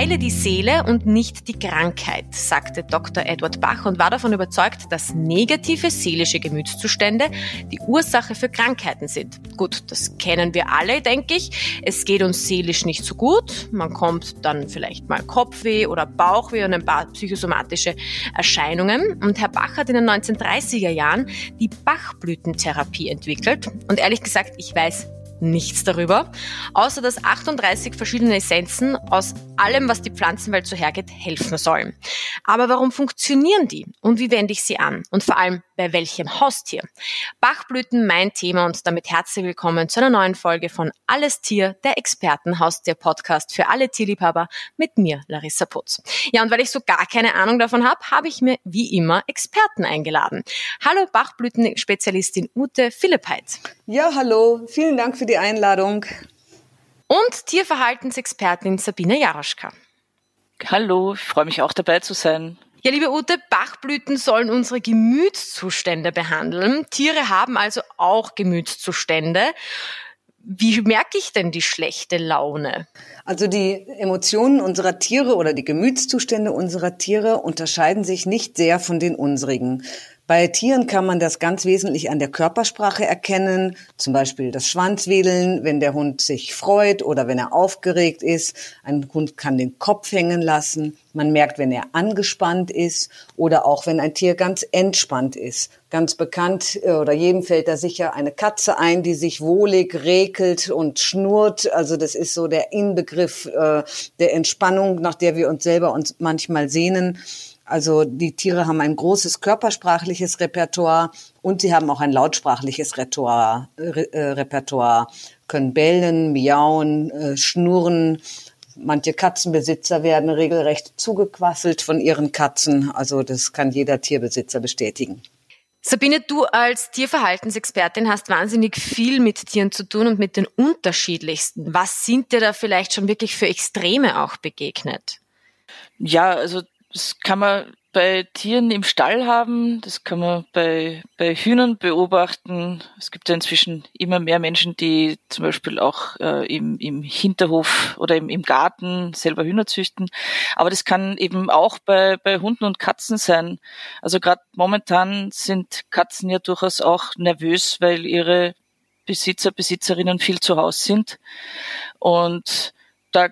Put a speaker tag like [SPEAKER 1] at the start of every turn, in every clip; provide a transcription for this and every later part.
[SPEAKER 1] heile die Seele und nicht die Krankheit, sagte Dr. Edward Bach und war davon überzeugt, dass negative seelische Gemütszustände die Ursache für Krankheiten sind. Gut, das kennen wir alle, denke ich. Es geht uns seelisch nicht so gut. Man kommt dann vielleicht mal Kopfweh oder Bauchweh und ein paar psychosomatische Erscheinungen. Und Herr Bach hat in den 1930er Jahren die Bachblütentherapie entwickelt. Und ehrlich gesagt, ich weiß nichts darüber, außer dass 38 verschiedene Essenzen aus allem, was die Pflanzenwelt so hergeht, helfen sollen. Aber warum funktionieren die und wie wende ich sie an? Und vor allem, bei welchem Haustier? Bachblüten mein Thema und damit herzlich willkommen zu einer neuen Folge von Alles Tier, der Expertenhaustier-Podcast für alle Tierliebhaber mit mir, Larissa Putz. Ja, und weil ich so gar keine Ahnung davon habe, habe ich mir wie immer Experten eingeladen. Hallo Bachblütenspezialistin Ute Philippheit.
[SPEAKER 2] Ja, hallo. Vielen Dank für die Einladung.
[SPEAKER 1] Und Tierverhaltensexpertin Sabine Jaroschka.
[SPEAKER 3] Hallo, ich freue mich auch dabei zu sein.
[SPEAKER 1] Ja, liebe Ute, Bachblüten sollen unsere Gemütszustände behandeln. Tiere haben also auch Gemütszustände. Wie merke ich denn die schlechte Laune?
[SPEAKER 2] Also die Emotionen unserer Tiere oder die Gemütszustände unserer Tiere unterscheiden sich nicht sehr von den unsrigen. Bei Tieren kann man das ganz wesentlich an der Körpersprache erkennen, zum Beispiel das Schwanzwedeln, wenn der Hund sich freut oder wenn er aufgeregt ist. Ein Hund kann den Kopf hängen lassen. Man merkt, wenn er angespannt ist oder auch wenn ein Tier ganz entspannt ist. Ganz bekannt äh, oder jedem fällt da sicher eine Katze ein, die sich wohlig rekelt und schnurrt. Also das ist so der Inbegriff äh, der Entspannung, nach der wir uns selber uns manchmal sehnen. Also die Tiere haben ein großes körpersprachliches Repertoire und sie haben auch ein lautsprachliches Repertoire, äh, Repertoire können bellen, miauen, äh, schnurren. Manche Katzenbesitzer werden regelrecht zugequasselt von ihren Katzen. Also das kann jeder Tierbesitzer bestätigen.
[SPEAKER 1] Sabine, du als Tierverhaltensexpertin hast wahnsinnig viel mit Tieren zu tun und mit den unterschiedlichsten. Was sind dir da vielleicht schon wirklich für Extreme auch begegnet?
[SPEAKER 3] Ja, also das kann man bei Tieren im Stall haben, das kann man bei, bei Hühnern beobachten. Es gibt ja inzwischen immer mehr Menschen, die zum Beispiel auch äh, im, im Hinterhof oder im, im Garten selber Hühner züchten. Aber das kann eben auch bei, bei Hunden und Katzen sein. Also gerade momentan sind Katzen ja durchaus auch nervös, weil ihre Besitzer, Besitzerinnen viel zu Hause sind. Und da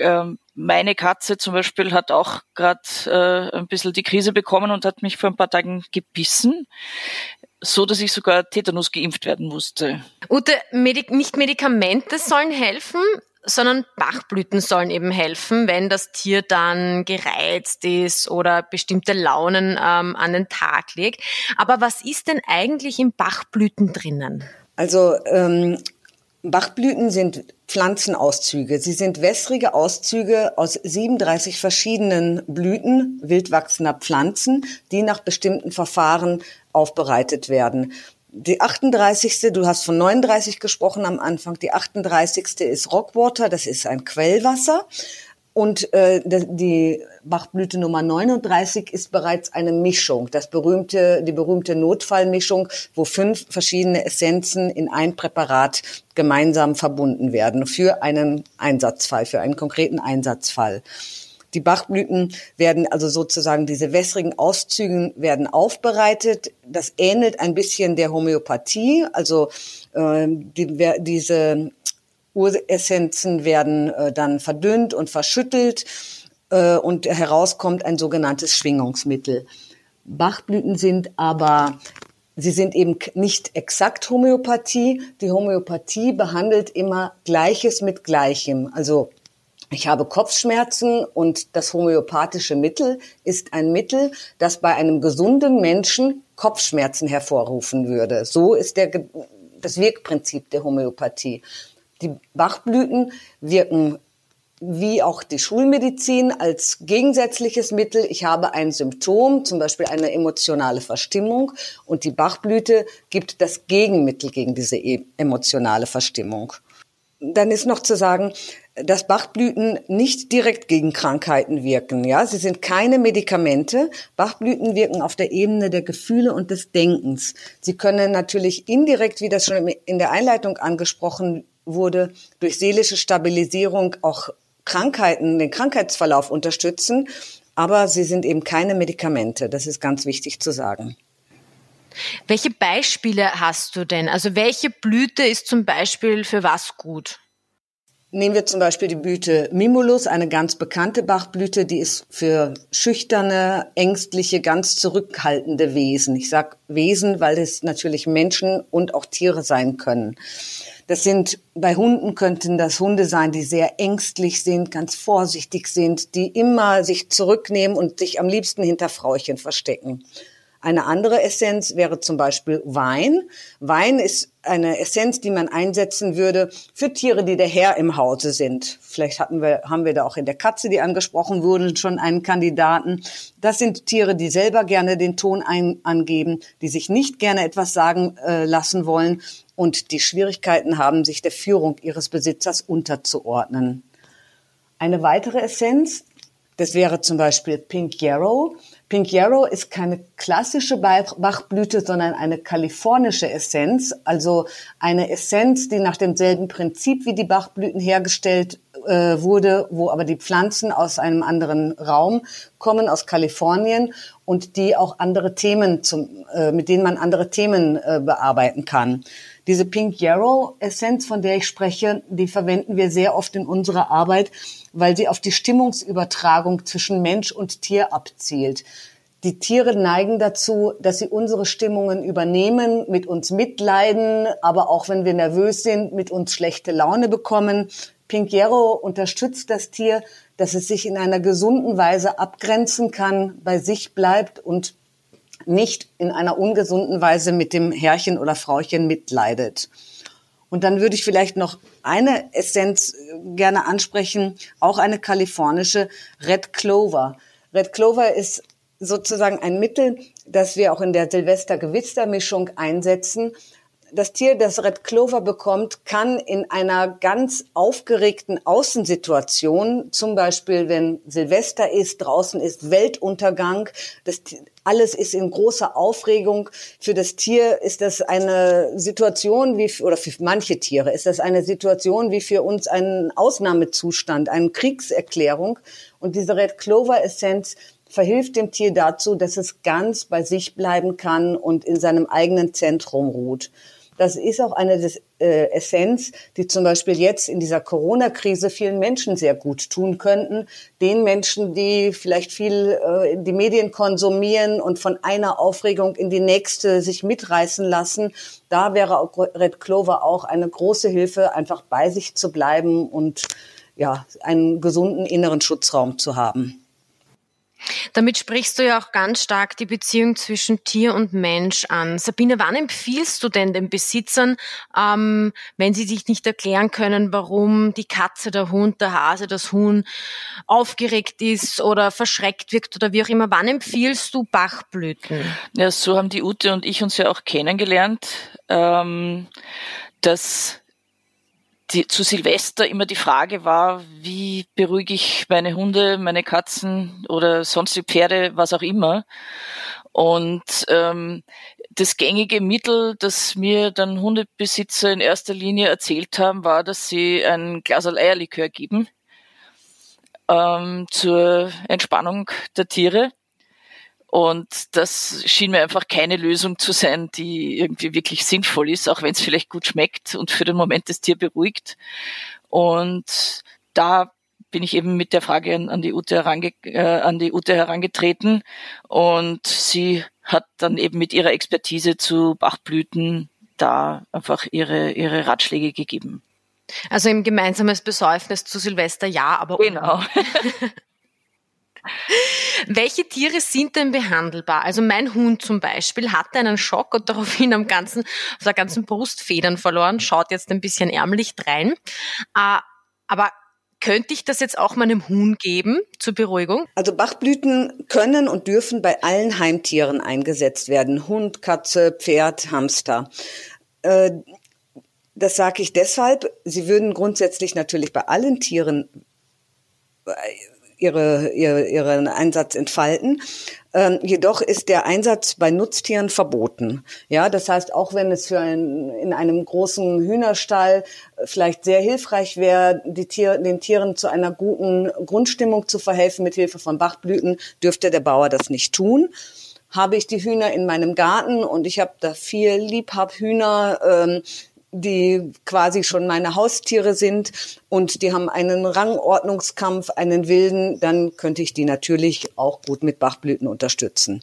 [SPEAKER 3] ähm, meine Katze zum Beispiel hat auch gerade äh, ein bisschen die Krise bekommen und hat mich vor ein paar Tagen gebissen, so dass ich sogar Tetanus geimpft werden musste.
[SPEAKER 1] Ute, Medik nicht Medikamente sollen helfen, sondern Bachblüten sollen eben helfen, wenn das Tier dann gereizt ist oder bestimmte Launen ähm, an den Tag legt. Aber was ist denn eigentlich in Bachblüten drinnen?
[SPEAKER 2] Also ähm, Bachblüten sind Pflanzenauszüge. Sie sind wässrige Auszüge aus 37 verschiedenen Blüten wildwachsender Pflanzen, die nach bestimmten Verfahren aufbereitet werden. Die 38. Du hast von 39 gesprochen am Anfang. Die 38. ist Rockwater. Das ist ein Quellwasser. Und äh, die Bachblüte Nummer 39 ist bereits eine Mischung, das berühmte, die berühmte Notfallmischung, wo fünf verschiedene Essenzen in ein Präparat gemeinsam verbunden werden für einen Einsatzfall, für einen konkreten Einsatzfall. Die Bachblüten werden also sozusagen, diese wässrigen Auszüge werden aufbereitet. Das ähnelt ein bisschen der Homöopathie. Also äh, die, diese Uressenzen werden äh, dann verdünnt und verschüttelt äh, und herauskommt ein sogenanntes Schwingungsmittel. Bachblüten sind aber Sie sind eben nicht exakt Homöopathie. Die Homöopathie behandelt immer Gleiches mit Gleichem. Also ich habe Kopfschmerzen und das homöopathische Mittel ist ein Mittel, das bei einem gesunden Menschen Kopfschmerzen hervorrufen würde. So ist der, das Wirkprinzip der Homöopathie. Die Bachblüten wirken wie auch die Schulmedizin als gegensätzliches Mittel. Ich habe ein Symptom, zum Beispiel eine emotionale Verstimmung, und die Bachblüte gibt das Gegenmittel gegen diese e-, emotionale Verstimmung. Dann ist noch zu sagen, dass Bachblüten nicht direkt gegen Krankheiten wirken. Ja, sie sind keine Medikamente. Bachblüten wirken auf der Ebene der Gefühle und des Denkens. Sie können natürlich indirekt, wie das schon in der Einleitung angesprochen wurde, durch seelische Stabilisierung auch Krankheiten, den Krankheitsverlauf unterstützen, aber sie sind eben keine Medikamente. Das ist ganz wichtig zu sagen.
[SPEAKER 1] Welche Beispiele hast du denn? Also welche Blüte ist zum Beispiel für was gut?
[SPEAKER 2] Nehmen wir zum Beispiel die Blüte Mimulus, eine ganz bekannte Bachblüte, die ist für schüchterne, ängstliche, ganz zurückhaltende Wesen. Ich sag Wesen, weil es natürlich Menschen und auch Tiere sein können. Das sind, bei Hunden könnten das Hunde sein, die sehr ängstlich sind, ganz vorsichtig sind, die immer sich zurücknehmen und sich am liebsten hinter Frauchen verstecken. Eine andere Essenz wäre zum Beispiel Wein. Wein ist eine Essenz, die man einsetzen würde für Tiere, die der Herr im Hause sind. Vielleicht hatten wir, haben wir da auch in der Katze, die angesprochen wurde, schon einen Kandidaten. Das sind Tiere, die selber gerne den Ton ein, angeben, die sich nicht gerne etwas sagen äh, lassen wollen und die Schwierigkeiten haben, sich der Führung ihres Besitzers unterzuordnen. Eine weitere Essenz, das wäre zum Beispiel Pink Yarrow. Pink Yarrow ist keine klassische Bachblüte, sondern eine kalifornische Essenz, also eine Essenz, die nach demselben Prinzip wie die Bachblüten hergestellt äh, wurde, wo aber die Pflanzen aus einem anderen Raum kommen, aus Kalifornien und die auch andere Themen zum, äh, mit denen man andere Themen äh, bearbeiten kann. Diese Pink Yarrow Essenz, von der ich spreche, die verwenden wir sehr oft in unserer Arbeit, weil sie auf die Stimmungsübertragung zwischen Mensch und Tier abzielt. Die Tiere neigen dazu, dass sie unsere Stimmungen übernehmen, mit uns mitleiden, aber auch wenn wir nervös sind, mit uns schlechte Laune bekommen. Pink Yarrow unterstützt das Tier, dass es sich in einer gesunden Weise abgrenzen kann, bei sich bleibt und nicht in einer ungesunden Weise mit dem Herrchen oder Frauchen mitleidet. Und dann würde ich vielleicht noch eine Essenz äh, gerne ansprechen, auch eine kalifornische Red Clover. Red Clover ist sozusagen ein Mittel, das wir auch in der Silvester-Gewister-Mischung einsetzen, das Tier, das Red Clover bekommt, kann in einer ganz aufgeregten Außensituation, zum Beispiel wenn Silvester ist, draußen ist Weltuntergang, das, alles ist in großer Aufregung. Für das Tier ist das eine Situation wie, oder für manche Tiere ist das eine Situation wie für uns ein Ausnahmezustand, eine Kriegserklärung. Und diese Red Clover Essenz verhilft dem Tier dazu, dass es ganz bei sich bleiben kann und in seinem eigenen Zentrum ruht. Das ist auch eine des, äh, Essenz, die zum Beispiel jetzt in dieser Corona-Krise vielen Menschen sehr gut tun könnten. Den Menschen, die vielleicht viel äh, die Medien konsumieren und von einer Aufregung in die nächste sich mitreißen lassen. Da wäre auch Red Clover auch eine große Hilfe, einfach bei sich zu bleiben und ja, einen gesunden inneren Schutzraum zu haben.
[SPEAKER 1] Damit sprichst du ja auch ganz stark die Beziehung zwischen Tier und Mensch an. Sabine, wann empfiehlst du denn den Besitzern, ähm, wenn sie sich nicht erklären können, warum die Katze, der Hund, der Hase, das Huhn aufgeregt ist oder verschreckt wirkt oder wie auch immer, wann empfiehlst du Bachblüten?
[SPEAKER 3] Ja, so haben die Ute und ich uns ja auch kennengelernt, ähm, dass die, zu Silvester immer die Frage war, wie beruhige ich meine Hunde, meine Katzen oder sonstige Pferde, was auch immer. Und ähm, das gängige Mittel, das mir dann Hundebesitzer in erster Linie erzählt haben, war, dass sie ein Glas Eierlikör geben ähm, zur Entspannung der Tiere. Und das schien mir einfach keine Lösung zu sein, die irgendwie wirklich sinnvoll ist, auch wenn es vielleicht gut schmeckt und für den Moment das Tier beruhigt. Und da bin ich eben mit der Frage an, die Ute, herange, äh, an die Ute herangetreten und sie hat dann eben mit ihrer Expertise zu Bachblüten da einfach ihre, ihre Ratschläge gegeben.
[SPEAKER 1] Also im gemeinsames Besäufnis zu Silvester ja, aber
[SPEAKER 3] genau.
[SPEAKER 1] Welche Tiere sind denn behandelbar? Also mein Hund zum Beispiel hatte einen Schock und daraufhin am ganzen, auf der ganzen Brust Federn verloren, schaut jetzt ein bisschen ärmlich drein. Äh, aber könnte ich das jetzt auch meinem Huhn geben zur Beruhigung?
[SPEAKER 2] Also Bachblüten können und dürfen bei allen Heimtieren eingesetzt werden. Hund, Katze, Pferd, Hamster. Äh, das sage ich deshalb, sie würden grundsätzlich natürlich bei allen Tieren ihre, ihre, ihren Einsatz entfalten. Ähm, jedoch ist der Einsatz bei Nutztieren verboten. Ja, das heißt, auch wenn es für ein, in einem großen Hühnerstall vielleicht sehr hilfreich wäre, die Tier, den Tieren zu einer guten Grundstimmung zu verhelfen mit Hilfe von Bachblüten, dürfte der Bauer das nicht tun habe ich die Hühner in meinem Garten und ich habe da vier Liebhabhühner, ähm, die quasi schon meine Haustiere sind und die haben einen Rangordnungskampf, einen wilden, dann könnte ich die natürlich auch gut mit Bachblüten unterstützen.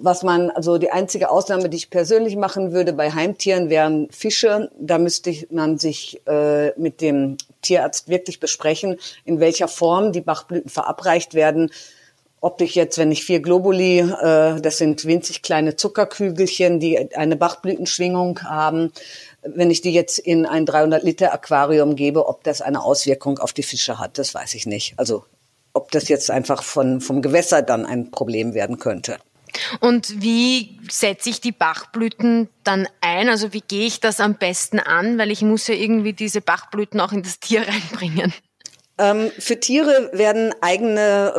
[SPEAKER 2] Was man, also die einzige Ausnahme, die ich persönlich machen würde bei Heimtieren, wären Fische. Da müsste man sich äh, mit dem Tierarzt wirklich besprechen, in welcher Form die Bachblüten verabreicht werden ob ich jetzt, wenn ich vier Globuli, äh, das sind winzig kleine Zuckerkügelchen, die eine Bachblütenschwingung haben, wenn ich die jetzt in ein 300 Liter Aquarium gebe, ob das eine Auswirkung auf die Fische hat, das weiß ich nicht. Also ob das jetzt einfach von, vom Gewässer dann ein Problem werden könnte.
[SPEAKER 1] Und wie setze ich die Bachblüten dann ein? Also wie gehe ich das am besten an? Weil ich muss ja irgendwie diese Bachblüten auch in das Tier reinbringen.
[SPEAKER 2] Ähm, für Tiere werden eigene,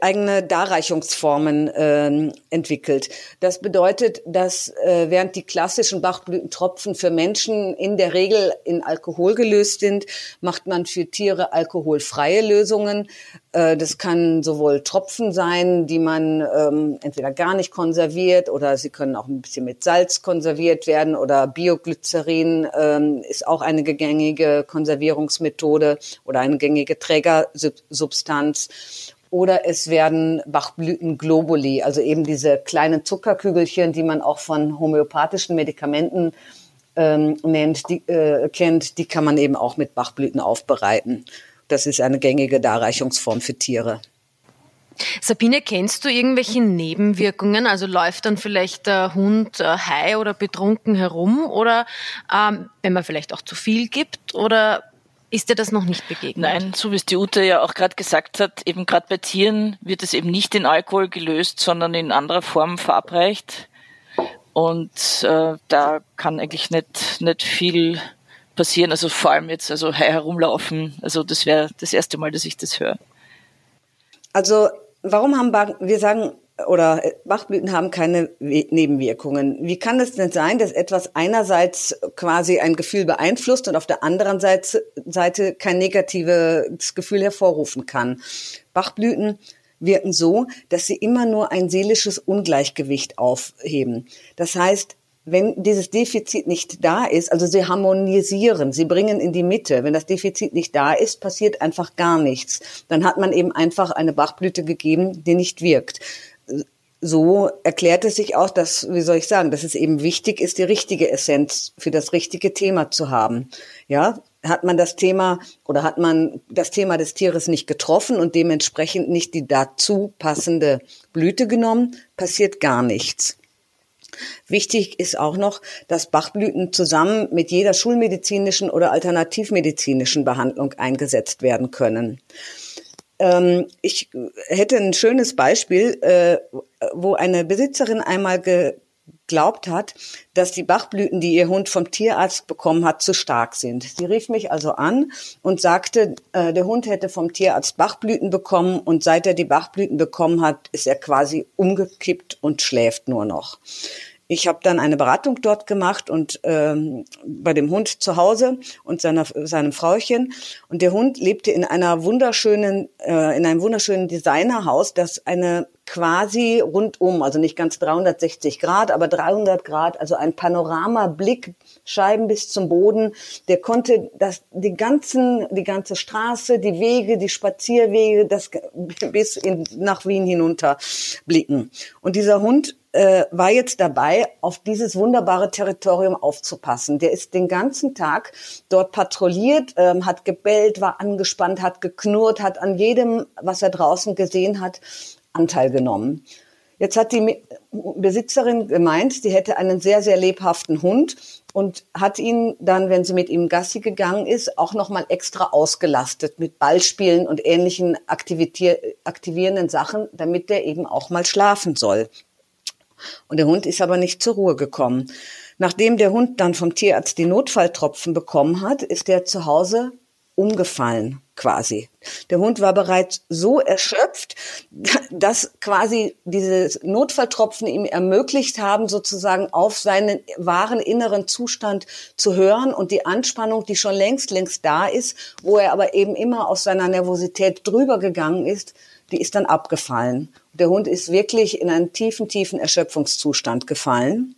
[SPEAKER 2] eigene Darreichungsformen ähm, entwickelt. Das bedeutet, dass äh, während die klassischen Bachblütentropfen für Menschen in der Regel in Alkohol gelöst sind, macht man für Tiere alkoholfreie Lösungen. Äh, das kann sowohl Tropfen sein, die man ähm, entweder gar nicht konserviert oder sie können auch ein bisschen mit Salz konserviert werden oder Bioglycerin ähm, ist auch eine gängige Konservierungsmethode oder eine gängige Trägersubstanz. Oder es werden Bachblütenglobuli, also eben diese kleinen Zuckerkügelchen, die man auch von homöopathischen Medikamenten ähm, nennt, die, äh, kennt, die kann man eben auch mit Bachblüten aufbereiten. Das ist eine gängige Darreichungsform für Tiere.
[SPEAKER 1] Sabine, kennst du irgendwelche Nebenwirkungen? Also läuft dann vielleicht der Hund äh, high oder betrunken herum oder ähm, wenn man vielleicht auch zu viel gibt oder ist dir das noch nicht begegnet?
[SPEAKER 3] Nein, so wie es die Ute ja auch gerade gesagt hat, eben gerade bei Tieren wird es eben nicht in Alkohol gelöst, sondern in anderer Form verabreicht. Und äh, da kann eigentlich nicht, nicht viel passieren. Also vor allem jetzt also herumlaufen. Also das wäre das erste Mal, dass ich das höre.
[SPEAKER 2] Also warum haben Bach, wir sagen, oder Bachblüten haben keine Nebenwirkungen. Wie kann es denn sein, dass etwas einerseits quasi ein Gefühl beeinflusst und auf der anderen Seite, Seite kein negatives Gefühl hervorrufen kann? Bachblüten wirken so, dass sie immer nur ein seelisches Ungleichgewicht aufheben. Das heißt, wenn dieses Defizit nicht da ist, also sie harmonisieren, sie bringen in die Mitte. Wenn das Defizit nicht da ist, passiert einfach gar nichts. Dann hat man eben einfach eine Bachblüte gegeben, die nicht wirkt. So erklärt es sich auch, dass, wie soll ich sagen, dass es eben wichtig ist, die richtige Essenz für das richtige Thema zu haben. Ja, hat man das Thema oder hat man das Thema des Tieres nicht getroffen und dementsprechend nicht die dazu passende Blüte genommen, passiert gar nichts. Wichtig ist auch noch, dass Bachblüten zusammen mit jeder schulmedizinischen oder alternativmedizinischen Behandlung eingesetzt werden können. Ähm, ich hätte ein schönes Beispiel, äh, wo eine Besitzerin einmal geglaubt hat, dass die Bachblüten, die ihr Hund vom Tierarzt bekommen hat, zu stark sind. Sie rief mich also an und sagte, äh, der Hund hätte vom Tierarzt Bachblüten bekommen und seit er die Bachblüten bekommen hat, ist er quasi umgekippt und schläft nur noch. Ich habe dann eine Beratung dort gemacht und ähm, bei dem Hund zu Hause und seiner, seinem Frauchen. Und der Hund lebte in einer wunderschönen, äh, in einem wunderschönen Designerhaus, das eine quasi rundum, also nicht ganz 360 Grad, aber 300 Grad, also ein Panoramablick, Scheiben bis zum Boden. Der konnte das, die ganzen, die ganze Straße, die Wege, die Spazierwege, das bis in, nach Wien hinunter blicken. Und dieser Hund äh, war jetzt dabei, auf dieses wunderbare Territorium aufzupassen. Der ist den ganzen Tag dort patrouilliert, ähm, hat gebellt, war angespannt, hat geknurrt, hat an jedem, was er draußen gesehen hat, Anteil genommen. Jetzt hat die Besitzerin gemeint, sie hätte einen sehr, sehr lebhaften Hund und hat ihn dann, wenn sie mit ihm Gassi gegangen ist, auch nochmal extra ausgelastet mit Ballspielen und ähnlichen aktivierenden Sachen, damit der eben auch mal schlafen soll. Und der Hund ist aber nicht zur Ruhe gekommen. Nachdem der Hund dann vom Tierarzt die Notfalltropfen bekommen hat, ist er zu Hause umgefallen quasi. Der Hund war bereits so erschöpft, dass quasi diese Notfalltropfen ihm ermöglicht haben, sozusagen auf seinen wahren inneren Zustand zu hören und die Anspannung, die schon längst, längst da ist, wo er aber eben immer aus seiner Nervosität drüber gegangen ist, die ist dann abgefallen. Der Hund ist wirklich in einen tiefen, tiefen Erschöpfungszustand gefallen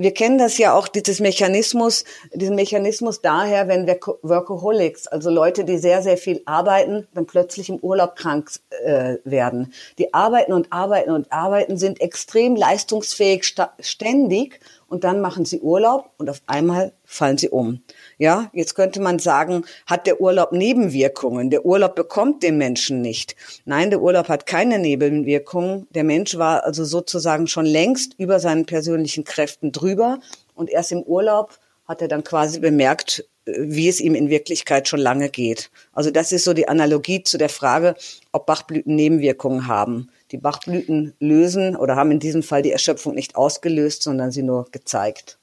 [SPEAKER 2] wir kennen das ja auch, dieses Mechanismus, diesen Mechanismus daher, wenn wir Workaholics, also Leute, die sehr, sehr viel arbeiten, dann plötzlich im Urlaub krank äh, werden. Die arbeiten und arbeiten und arbeiten, sind extrem leistungsfähig ständig und dann machen sie Urlaub und auf einmal fallen sie um. Ja, jetzt könnte man sagen, hat der Urlaub Nebenwirkungen? Der Urlaub bekommt den Menschen nicht. Nein, der Urlaub hat keine Nebenwirkungen. Der Mensch war also sozusagen schon längst über seinen persönlichen Kräften drüber und erst im Urlaub hat er dann quasi bemerkt, wie es ihm in Wirklichkeit schon lange geht. Also das ist so die Analogie zu der Frage, ob Bachblüten Nebenwirkungen haben. Die Bachblüten lösen oder haben in diesem Fall die Erschöpfung nicht ausgelöst, sondern sie nur gezeigt.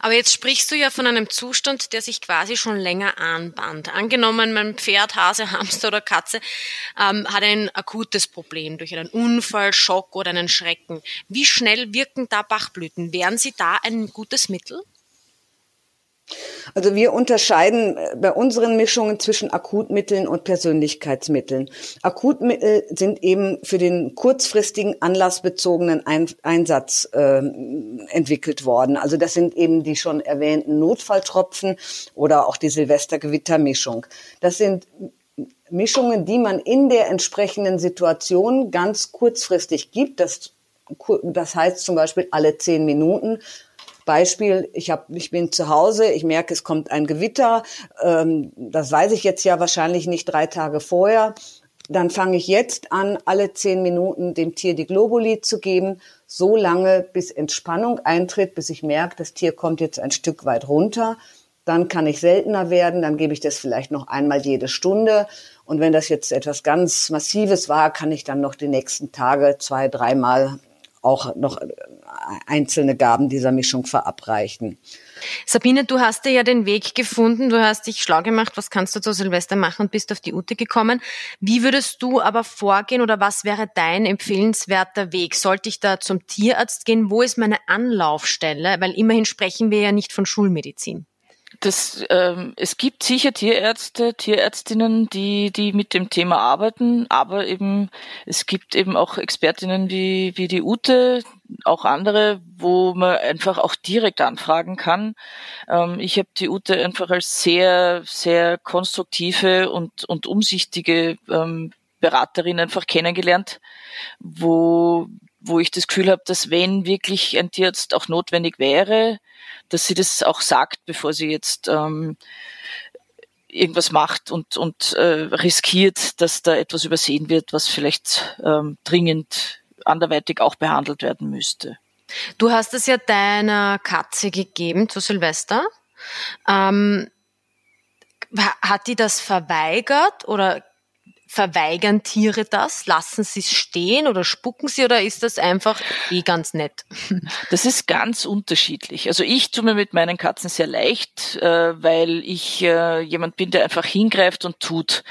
[SPEAKER 1] Aber jetzt sprichst du ja von einem Zustand, der sich quasi schon länger anbahnt. Angenommen, mein Pferd, Hase, Hamster oder Katze ähm, hat ein akutes Problem durch einen Unfall, Schock oder einen Schrecken. Wie schnell wirken da Bachblüten? Wären sie da ein gutes Mittel?
[SPEAKER 2] Also wir unterscheiden äh, bei unseren Mischungen zwischen Akutmitteln und Persönlichkeitsmitteln. Akutmittel sind eben für den kurzfristigen anlassbezogenen Einsatz äh, entwickelt worden. Also das sind eben die schon erwähnten Notfalltropfen oder auch die Silvestergewittermischung. Das sind Mischungen, die man in der entsprechenden Situation ganz kurzfristig gibt. Das, das heißt zum Beispiel alle zehn Minuten Beispiel, ich, hab, ich bin zu Hause, ich merke, es kommt ein Gewitter, ähm, das weiß ich jetzt ja wahrscheinlich nicht drei Tage vorher. Dann fange ich jetzt an, alle zehn Minuten dem Tier die Globuli zu geben, so lange, bis Entspannung eintritt, bis ich merke, das Tier kommt jetzt ein Stück weit runter. Dann kann ich seltener werden, dann gebe ich das vielleicht noch einmal jede Stunde. Und wenn das jetzt etwas ganz Massives war, kann ich dann noch die nächsten Tage zwei, dreimal auch noch einzelne Gaben dieser Mischung verabreichen.
[SPEAKER 1] Sabine, du hast dir ja den Weg gefunden, du hast dich schlau gemacht, was kannst du zu Silvester machen und bist auf die Ute gekommen. Wie würdest du aber vorgehen oder was wäre dein empfehlenswerter Weg? Sollte ich da zum Tierarzt gehen? Wo ist meine Anlaufstelle? Weil immerhin sprechen wir ja nicht von Schulmedizin.
[SPEAKER 3] Das, ähm, es gibt sicher Tierärzte, Tierärztinnen, die, die mit dem Thema arbeiten, aber eben es gibt eben auch Expertinnen wie, wie die Ute, auch andere, wo man einfach auch direkt anfragen kann. Ähm, ich habe die Ute einfach als sehr, sehr konstruktive und, und umsichtige ähm, Beraterin einfach kennengelernt, wo, wo ich das Gefühl habe, dass wenn wirklich ein Tierarzt auch notwendig wäre, dass sie das auch sagt, bevor sie jetzt ähm, irgendwas macht und, und äh, riskiert, dass da etwas übersehen wird, was vielleicht ähm, dringend anderweitig auch behandelt werden müsste.
[SPEAKER 1] Du hast es ja deiner Katze gegeben zu Silvester. Ähm, hat die das verweigert oder Verweigern Tiere das? Lassen sie es stehen oder spucken sie oder ist das einfach eh ganz nett?
[SPEAKER 3] Das ist ganz unterschiedlich. Also ich tue mir mit meinen Katzen sehr leicht, äh, weil ich äh, jemand bin, der einfach hingreift und tut.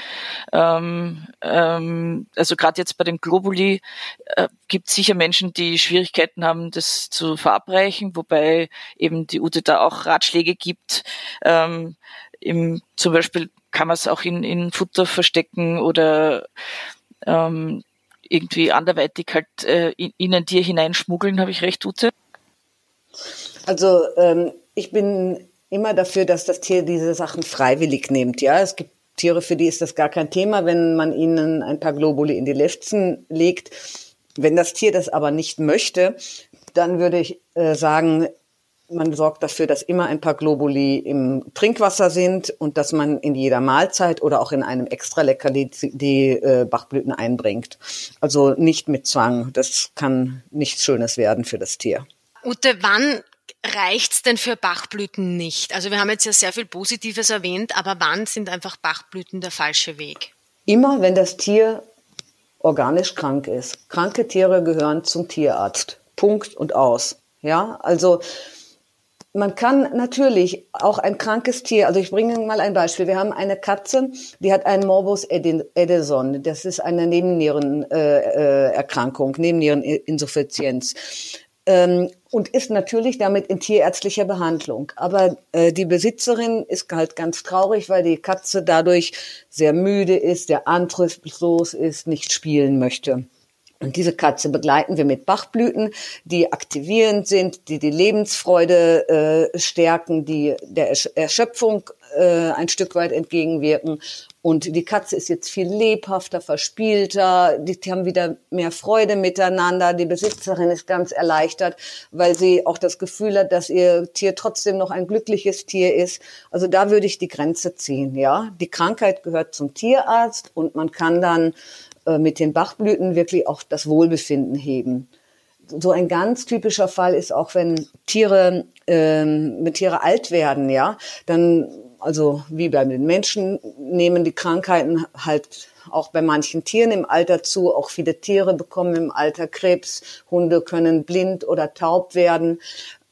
[SPEAKER 3] Ähm, ähm, also gerade jetzt bei den Globuli äh, gibt es sicher Menschen, die Schwierigkeiten haben, das zu verabreichen, wobei eben die Ute da auch Ratschläge gibt. Ähm, im, zum Beispiel kann man es auch in, in Futter verstecken oder ähm, irgendwie anderweitig halt äh, in, in ein Tier hineinschmuggeln, habe ich recht, Ute?
[SPEAKER 2] Also ähm, ich bin immer dafür, dass das Tier diese Sachen freiwillig nimmt. Ja, es gibt Tiere, für die ist das gar kein Thema, wenn man ihnen ein paar Globuli in die Lefzen legt. Wenn das Tier das aber nicht möchte, dann würde ich äh, sagen, man sorgt dafür, dass immer ein paar Globuli im Trinkwasser sind und dass man in jeder Mahlzeit oder auch in einem Extra-Leckerli die äh, Bachblüten einbringt. Also nicht mit Zwang. Das kann nichts Schönes werden für das Tier.
[SPEAKER 1] Ute, wann reicht's denn für Bachblüten nicht? Also wir haben jetzt ja sehr viel Positives erwähnt, aber wann sind einfach Bachblüten der falsche Weg?
[SPEAKER 2] Immer, wenn das Tier organisch krank ist. Kranke Tiere gehören zum Tierarzt. Punkt und aus. Ja, also man kann natürlich auch ein krankes Tier, also ich bringe mal ein Beispiel. Wir haben eine Katze, die hat einen Morbus Edison. Das ist eine Nebennierenerkrankung, äh, Nebenniereninsuffizienz. Ähm, und ist natürlich damit in tierärztlicher Behandlung. Aber äh, die Besitzerin ist halt ganz traurig, weil die Katze dadurch sehr müde ist, sehr antriebslos ist, nicht spielen möchte. Und diese Katze begleiten wir mit Bachblüten, die aktivierend sind, die die Lebensfreude äh, stärken, die der Erschöpfung äh, ein Stück weit entgegenwirken. Und die Katze ist jetzt viel lebhafter, verspielter, die, die haben wieder mehr Freude miteinander. Die Besitzerin ist ganz erleichtert, weil sie auch das Gefühl hat, dass ihr Tier trotzdem noch ein glückliches Tier ist. Also da würde ich die Grenze ziehen, ja. Die Krankheit gehört zum Tierarzt und man kann dann äh, mit den Bachblüten wirklich auch das Wohlbefinden heben. So ein ganz typischer Fall ist auch, wenn Tiere, ähm, wenn Tiere alt werden, ja, dann, also wie bei den Menschen, nehmen die Krankheiten halt auch bei manchen Tieren im Alter zu. Auch viele Tiere bekommen im Alter Krebs. Hunde können blind oder taub werden.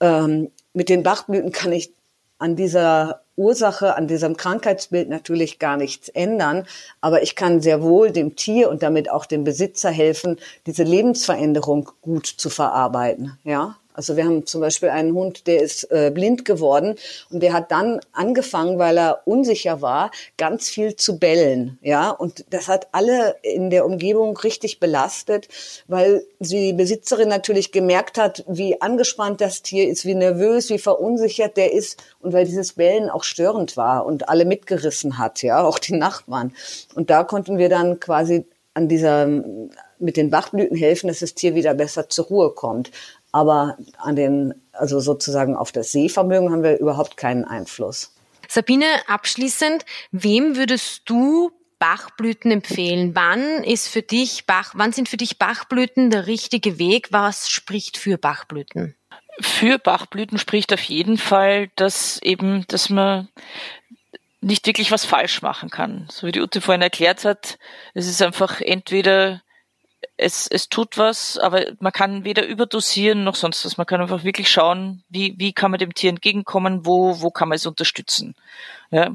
[SPEAKER 2] Ähm, mit den Bachblüten kann ich an dieser Ursache, an diesem Krankheitsbild natürlich gar nichts ändern. Aber ich kann sehr wohl dem Tier und damit auch dem Besitzer helfen, diese Lebensveränderung gut zu verarbeiten. Ja. Also wir haben zum Beispiel einen Hund, der ist äh, blind geworden und der hat dann angefangen, weil er unsicher war, ganz viel zu bellen, ja. Und das hat alle in der Umgebung richtig belastet, weil die Besitzerin natürlich gemerkt hat, wie angespannt das Tier ist, wie nervös, wie verunsichert der ist und weil dieses Bellen auch störend war und alle mitgerissen hat, ja, auch die Nachbarn. Und da konnten wir dann quasi an dieser mit den Bachblüten helfen, dass das Tier wieder besser zur Ruhe kommt. Aber an den, also sozusagen auf das Sehvermögen haben wir überhaupt keinen Einfluss.
[SPEAKER 1] Sabine, abschließend, wem würdest du Bachblüten empfehlen? Wann ist für dich Bach, wann sind für dich Bachblüten der richtige Weg? Was spricht für Bachblüten?
[SPEAKER 3] Für Bachblüten spricht auf jeden Fall, dass eben, dass man nicht wirklich was falsch machen kann. So wie die Ute vorhin erklärt hat, es ist einfach entweder es, es tut was, aber man kann weder überdosieren noch sonst was. Man kann einfach wirklich schauen, wie, wie kann man dem Tier entgegenkommen, wo, wo kann man es unterstützen. Ja.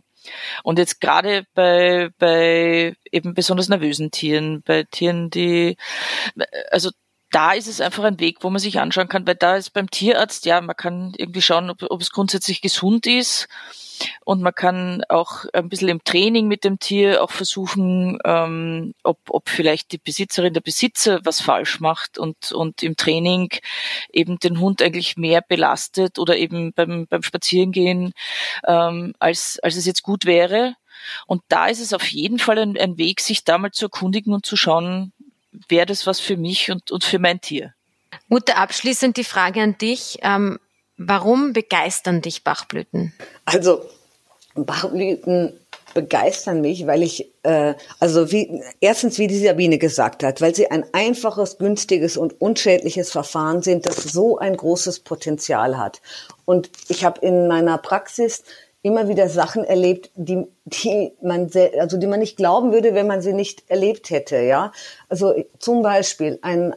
[SPEAKER 3] Und jetzt gerade bei, bei eben besonders nervösen Tieren, bei Tieren, die, also da ist es einfach ein Weg, wo man sich anschauen kann, weil da ist beim Tierarzt, ja, man kann irgendwie schauen, ob, ob es grundsätzlich gesund ist und man kann auch ein bisschen im Training mit dem Tier auch versuchen, ähm, ob, ob vielleicht die Besitzerin, der Besitzer was falsch macht und, und im Training eben den Hund eigentlich mehr belastet oder eben beim, beim Spazierengehen, ähm, als, als es jetzt gut wäre. Und da ist es auf jeden Fall ein, ein Weg, sich da mal zu erkundigen und zu schauen, wäre das was für mich und, und für mein Tier.
[SPEAKER 1] Mutter, abschließend die Frage an dich. Ähm, Warum begeistern dich Bachblüten?
[SPEAKER 2] Also Bachblüten begeistern mich, weil ich, äh, also wie, erstens, wie die Sabine gesagt hat, weil sie ein einfaches, günstiges und unschädliches Verfahren sind, das so ein großes Potenzial hat. Und ich habe in meiner Praxis immer wieder Sachen erlebt, die, die man, also die man nicht glauben würde, wenn man sie nicht erlebt hätte, ja. Also zum Beispiel ein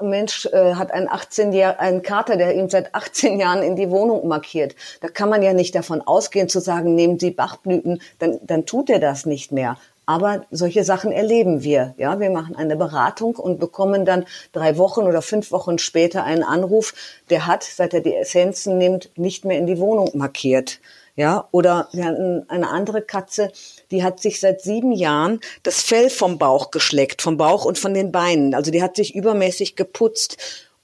[SPEAKER 2] Mensch äh, hat einen 18 Jahr, einen Kater, der ihm seit 18 Jahren in die Wohnung markiert. Da kann man ja nicht davon ausgehen zu sagen, nehmen Sie Bachblüten, dann, dann tut er das nicht mehr. Aber solche Sachen erleben wir. Ja, wir machen eine Beratung und bekommen dann drei Wochen oder fünf Wochen später einen Anruf. Der hat, seit er die Essenzen nimmt, nicht mehr in die Wohnung markiert. Ja, oder wir hatten eine andere Katze, die hat sich seit sieben Jahren das Fell vom Bauch geschleckt, vom Bauch und von den Beinen. Also die hat sich übermäßig geputzt.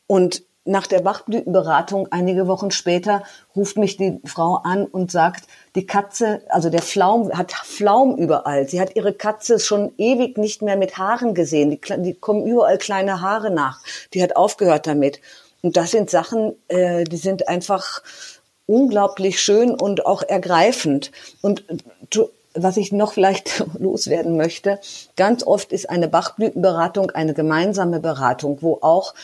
[SPEAKER 2] Und nach der Bachblütenberatung einige Wochen später ruft mich die Frau an und sagt, die Katze, also der Flaum, hat Flaum überall. Sie hat ihre Katze schon ewig nicht mehr mit Haaren gesehen. Die, die kommen überall kleine Haare nach. Die hat aufgehört damit. Und das sind Sachen, äh, die sind einfach unglaublich schön und auch ergreifend. Und was ich noch vielleicht loswerden möchte, ganz oft ist eine Bachblütenberatung eine gemeinsame Beratung, wo auch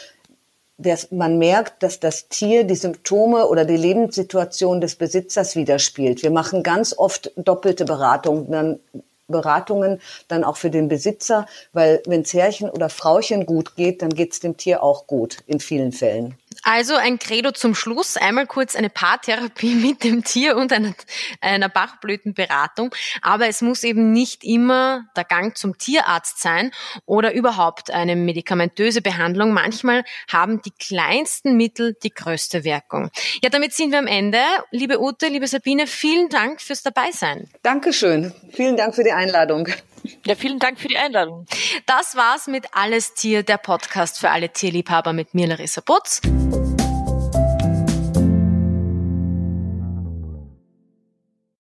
[SPEAKER 2] dass man merkt, dass das Tier die Symptome oder die Lebenssituation des Besitzers widerspiegelt. Wir machen ganz oft doppelte Beratungen, dann Beratungen dann auch für den Besitzer, weil wenn es Herrchen oder Frauchen gut geht, dann geht es dem Tier auch gut in vielen Fällen.
[SPEAKER 1] Also ein Credo zum Schluss. Einmal kurz eine Paartherapie mit dem Tier und einer, einer Bachblütenberatung. Aber es muss eben nicht immer der Gang zum Tierarzt sein oder überhaupt eine medikamentöse Behandlung. Manchmal haben die kleinsten Mittel die größte Wirkung. Ja, damit sind wir am Ende. Liebe Ute, liebe Sabine, vielen Dank fürs Dabeisein.
[SPEAKER 2] Dankeschön. Vielen Dank für die Einladung.
[SPEAKER 3] Ja, vielen Dank für die Einladung.
[SPEAKER 1] Das war's mit Alles Tier, der Podcast für alle Tierliebhaber mit mir, Larissa Putz.